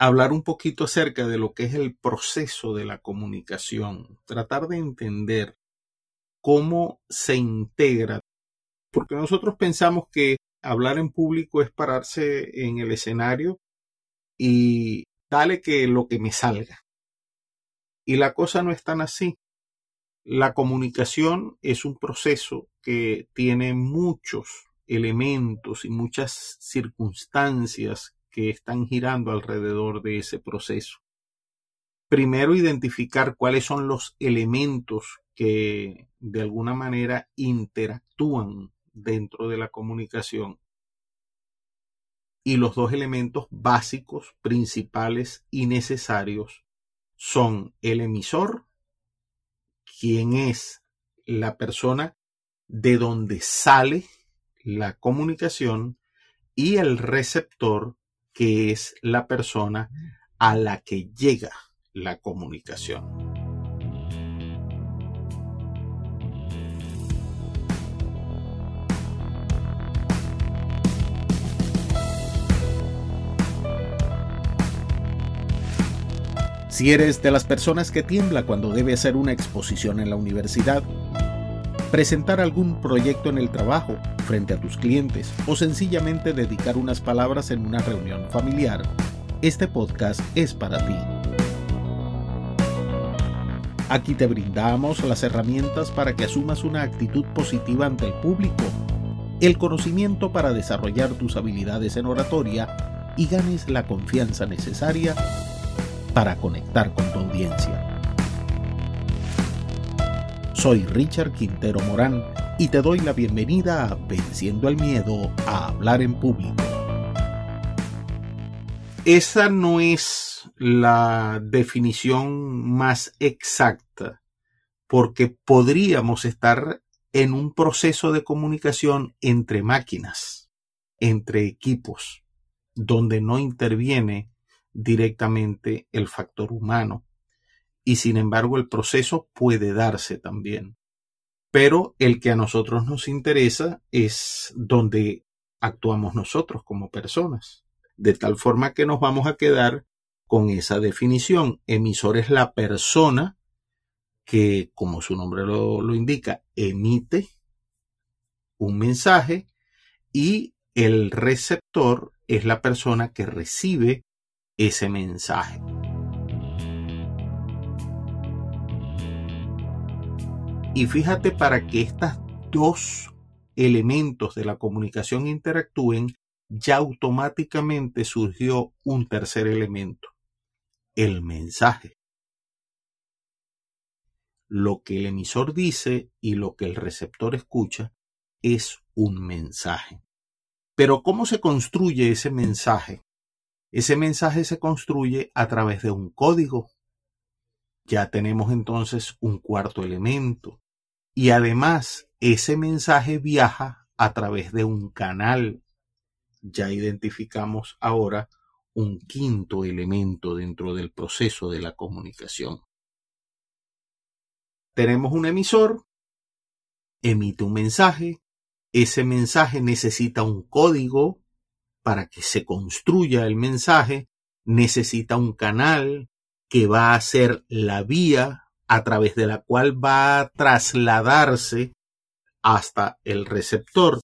hablar un poquito acerca de lo que es el proceso de la comunicación, tratar de entender cómo se integra, porque nosotros pensamos que hablar en público es pararse en el escenario y dale que lo que me salga. Y la cosa no es tan así. La comunicación es un proceso que tiene muchos elementos y muchas circunstancias que están girando alrededor de ese proceso. Primero, identificar cuáles son los elementos que de alguna manera interactúan dentro de la comunicación. Y los dos elementos básicos, principales y necesarios son el emisor, quien es la persona de donde sale la comunicación, y el receptor, que es la persona a la que llega la comunicación. Si eres de las personas que tiembla cuando debe hacer una exposición en la universidad, presentar algún proyecto en el trabajo frente a tus clientes o sencillamente dedicar unas palabras en una reunión familiar, este podcast es para ti. Aquí te brindamos las herramientas para que asumas una actitud positiva ante el público, el conocimiento para desarrollar tus habilidades en oratoria y ganes la confianza necesaria para conectar con tu audiencia. Soy Richard Quintero Morán y te doy la bienvenida a Venciendo el Miedo a Hablar en Público. Esa no es la definición más exacta, porque podríamos estar en un proceso de comunicación entre máquinas, entre equipos, donde no interviene directamente el factor humano. Y sin embargo el proceso puede darse también. Pero el que a nosotros nos interesa es donde actuamos nosotros como personas. De tal forma que nos vamos a quedar con esa definición. Emisor es la persona que, como su nombre lo, indica, emite un mensaje y el receptor es la persona que recibe ese mensaje. Y fíjate para que estos dos elementos de la comunicación interactúen, ya automáticamente surgió un tercer elemento, el mensaje. Lo que el emisor dice y lo que el receptor escucha es un mensaje. Pero ¿cómo se construye ese mensaje? Ese mensaje se construye a través de un código. Ya tenemos entonces un cuarto elemento. Y además, ese mensaje viaja a través de un canal. Ya identificamos ahora un quinto elemento dentro del proceso de la comunicación. Tenemos un emisor, emite un mensaje, ese mensaje necesita un código para que se construya el mensaje, necesita un canal que va a ser la vía a través de la cual va a trasladarse hasta el receptor.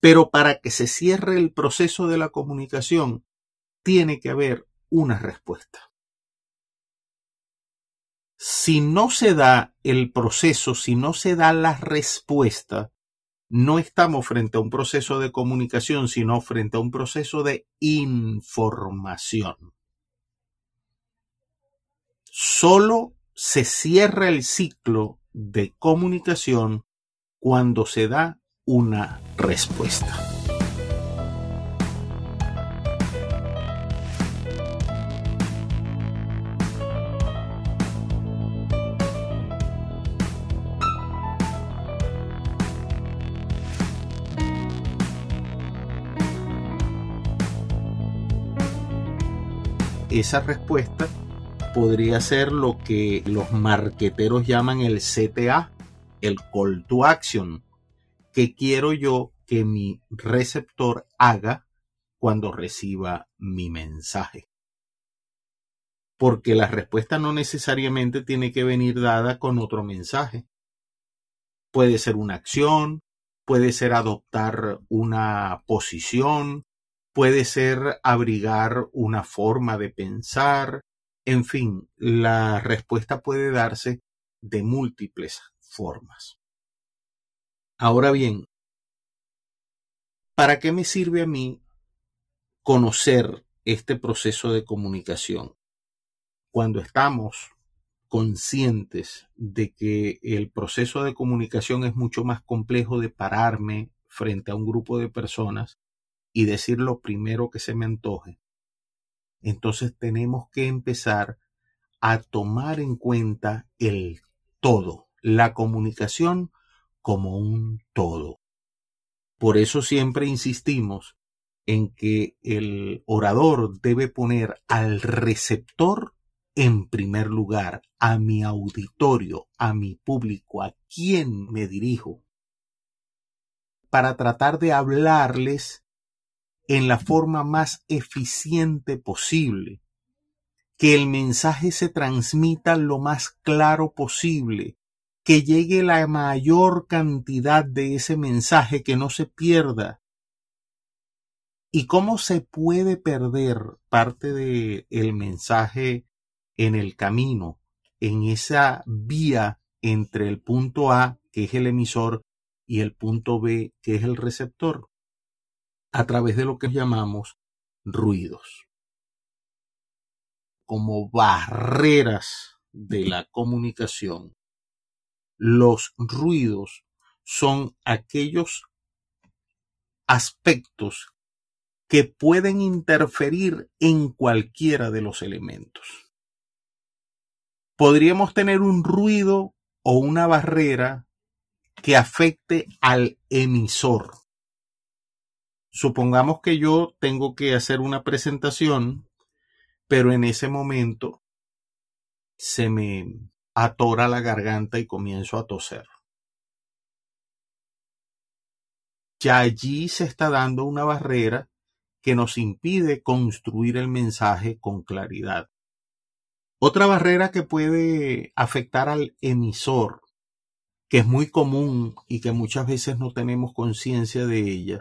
Pero para que se cierre el proceso de la comunicación, tiene que haber una respuesta. Si no se da el proceso, si no se da la respuesta, no estamos frente a un proceso de comunicación, sino frente a un proceso de información. Solo se cierra el ciclo de comunicación cuando se da una respuesta. esa respuesta podría ser lo que los marqueteros llaman el CTA, el call to action. que quiero yo que mi receptor haga cuando reciba mi mensaje? porque la respuesta no necesariamente tiene que venir dada con otro mensaje. Puede ser una acción, puede ser adoptar una posición, puede ser abrigar una forma de pensar, en fin, la respuesta puede darse de múltiples formas. Ahora bien, ¿para qué me sirve a mí conocer este proceso de comunicación? Cuando estamos conscientes de que el proceso de comunicación es mucho más complejo de pararme frente a un grupo de personas y decir lo primero que se me antoje, entonces tenemos que empezar a tomar en cuenta el todo, la comunicación como un todo. Por eso siempre insistimos en que el orador debe poner al receptor en primer lugar, a mi auditorio, a mi público, a quien me dirijo, para tratar de hablarles en la forma más eficiente posible, que el mensaje se transmita lo más claro posible, que llegue la mayor cantidad de ese mensaje, que no se pierda. ¿Y cómo se puede perder parte del el mensaje en el camino, en esa vía entre el punto A, que es el emisor, y el punto B, que es el receptor? A través de lo que llamamos ruidos. Como barreras de la comunicación los ruidos son aquellos aspectos que pueden interferir en cualquiera de los elementos. Podríamos tener un ruido o una barrera que afecte al emisor. Supongamos que yo tengo que hacer una presentación, pero en ese momento se me atora la garganta y comienzo a toser. Ya allí se está dando una barrera que nos impide construir el mensaje con claridad. Otra barrera que puede afectar al emisor, que es muy común y que muchas veces no tenemos conciencia de ella,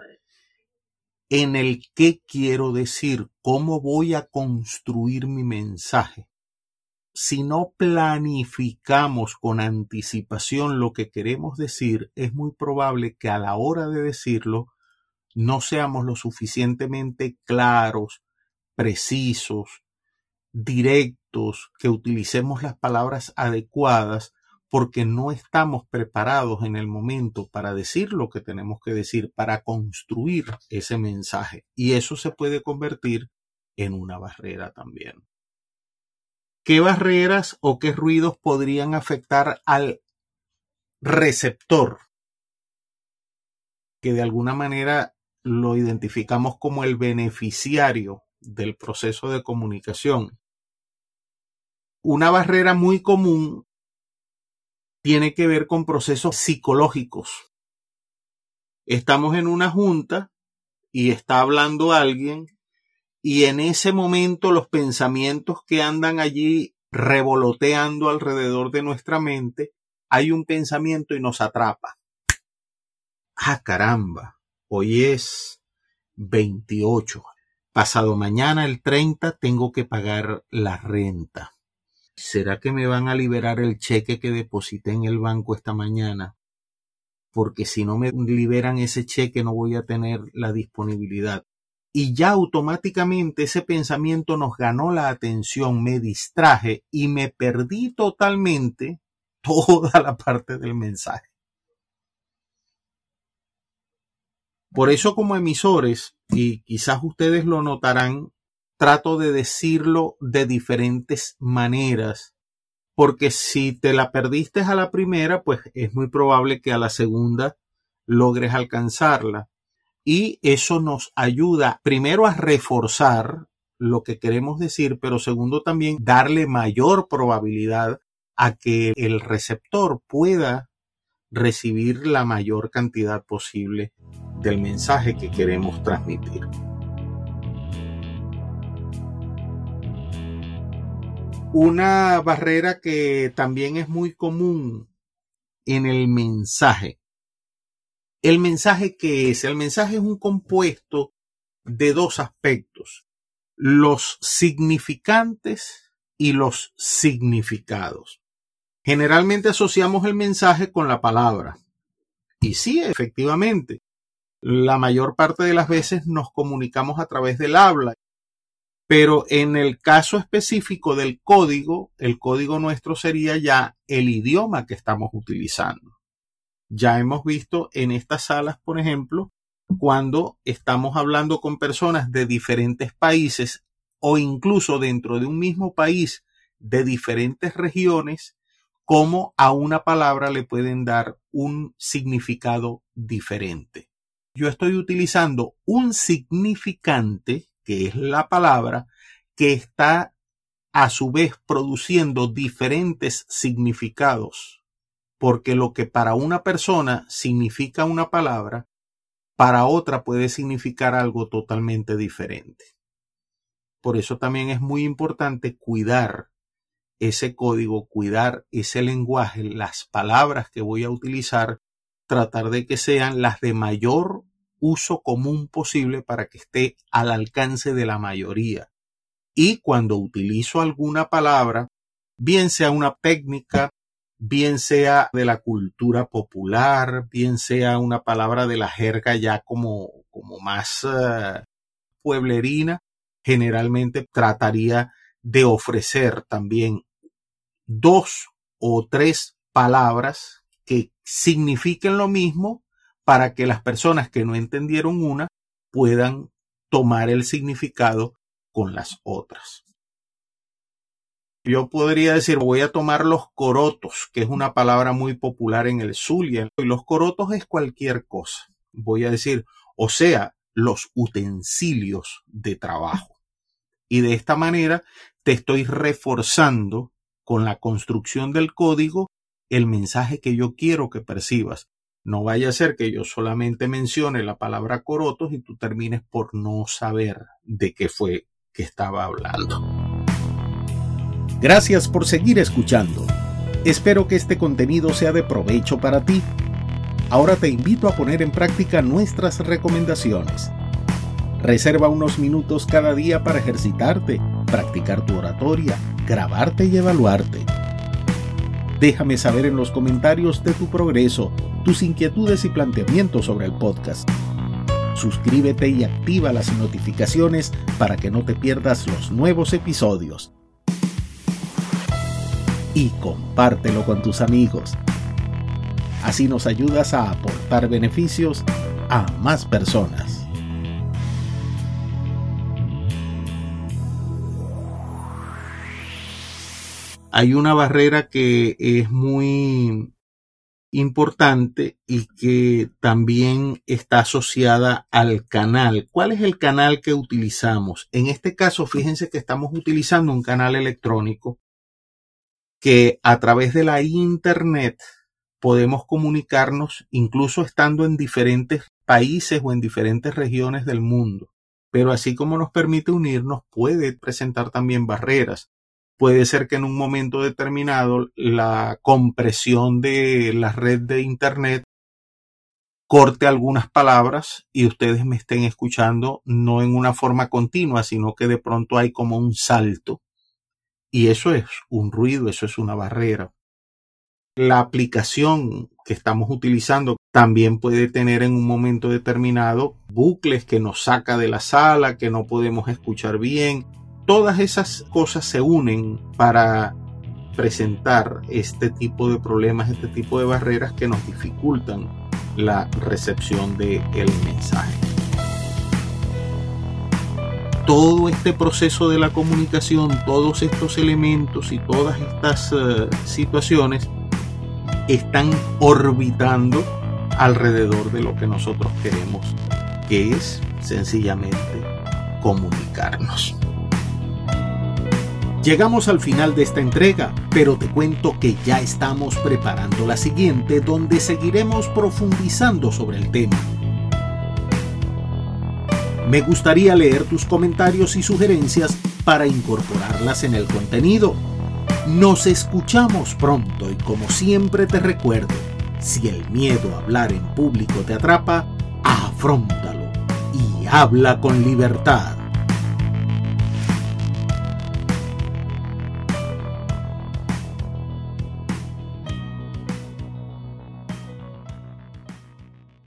en el qué quiero decir, cómo voy a construir mi mensaje. Si no planificamos con anticipación lo que queremos decir, es muy probable que a la hora de decirlo no seamos lo suficientemente claros, precisos, directos, que utilicemos las palabras adecuadas porque no estamos preparados en el momento para decir lo que tenemos que decir, para construir ese mensaje. Y eso se puede convertir en una barrera también. ¿Qué barreras o qué ruidos podrían afectar al receptor? Que de alguna manera lo identificamos como el beneficiario del proceso de comunicación. Una barrera muy común tiene que ver con procesos psicológicos. Estamos en una junta y está hablando alguien y en ese momento los pensamientos que andan allí revoloteando alrededor de nuestra mente, hay un pensamiento y nos atrapa. Ah, caramba, hoy es 28. Pasado mañana, el 30, tengo que pagar la renta. ¿Será que me van a liberar el cheque que deposité en el banco esta mañana? Porque si no me liberan ese cheque no voy a tener la disponibilidad y ya automáticamente ese pensamiento nos ganó la atención, me distraje y me perdí totalmente toda la parte del mensaje. Por eso como emisores, y quizás ustedes lo notarán, trato de decirlo de diferentes maneras, porque si te la perdiste a la primera, pues es muy probable que a la segunda logres alcanzarla y eso nos ayuda primero a reforzar lo que queremos decir, pero segundo también darle mayor probabilidad a que el receptor pueda recibir la mayor cantidad posible del mensaje que queremos transmitir. Una barrera que también es muy común en el mensaje. El mensaje que es, el mensaje es un compuesto de dos aspectos, los significantes y los significados. Generalmente asociamos el mensaje con la palabra. Y sí, efectivamente, la mayor parte de las veces nos comunicamos a través del habla. Pero en el caso específico del código, el código nuestro sería ya el idioma que estamos utilizando. Ya hemos visto en estas salas, por ejemplo, cuando estamos hablando con personas de diferentes países o incluso dentro de un mismo país de diferentes regiones, cómo a una palabra le pueden dar un significado diferente. Yo estoy utilizando un significante, que es la palabra, que está a su vez produciendo diferentes significados, porque lo que para una persona significa una palabra, para otra puede significar algo totalmente diferente. Por eso también es muy importante cuidar ese código, cuidar ese lenguaje, las palabras que voy a utilizar, tratar de que sean las de mayor uso común posible para que esté al alcance de la mayoría. Y cuando utilizo alguna palabra, bien sea una técnica, bien sea de la cultura popular, bien sea una palabra de la jerga ya como, como más eh, pueblerina, generalmente trataría de ofrecer también dos o tres palabras que signifiquen lo mismo para que las personas que no entendieron una puedan tomar el significado con las otras. Yo podría decir, voy a tomar los corotos, que es una palabra muy popular en el Zulia, y los corotos es cualquier cosa. Voy a decir, o sea, los utensilios de trabajo. Y de esta manera te estoy reforzando con la construcción del código el mensaje que yo quiero que percibas. No vaya a ser que yo solamente mencione la palabra corotos y tú termines por no saber de qué fue que estaba hablando. Gracias por seguir escuchando. Espero que este contenido sea de provecho para ti. Ahora te invito a poner en práctica nuestras recomendaciones. Reserva unos minutos cada día para ejercitarte, practicar tu oratoria, grabarte y evaluarte. Déjame saber en los comentarios de tu progreso, tus inquietudes y planteamientos sobre el podcast. Suscríbete y activa las notificaciones para que no te pierdas los nuevos episodios. Y compártelo con tus amigos. Así nos ayudas a aportar beneficios a más personas. hay una barrera que es muy importante y que también está asociada al canal. ¿Cuál es el canal que utilizamos? En este caso, fíjense que estamos utilizando un canal electrónico que a través de la internet podemos comunicarnos incluso estando en diferentes países o en diferentes regiones del mundo. Pero así como nos permite unirnos, puede presentar también barreras puede ser que en un momento determinado la compresión de la red de Internet corte algunas palabras y ustedes me estén escuchando no en una forma continua, sino que de pronto hay como un salto. Y eso es un ruido, eso es una barrera. La aplicación que estamos utilizando también puede tener en un momento determinado bucles que nos saca de la sala, que no podemos escuchar bien, todas esas cosas se unen para presentar este tipo de problemas, este tipo de barreras que nos dificultan la recepción del el mensaje. Todo este proceso de la comunicación, todos estos elementos y todas estas eh, situaciones están orbitando alrededor de lo que nosotros queremos, que es sencillamente comunicarnos. Llegamos al final de esta entrega, pero te cuento que ya estamos preparando la siguiente donde seguiremos profundizando sobre el tema. Me gustaría leer tus comentarios y sugerencias para incorporarlas en el contenido. Nos escuchamos pronto y como siempre te recuerdo, si el miedo a hablar en público te atrapa, afrontalo y habla con libertad.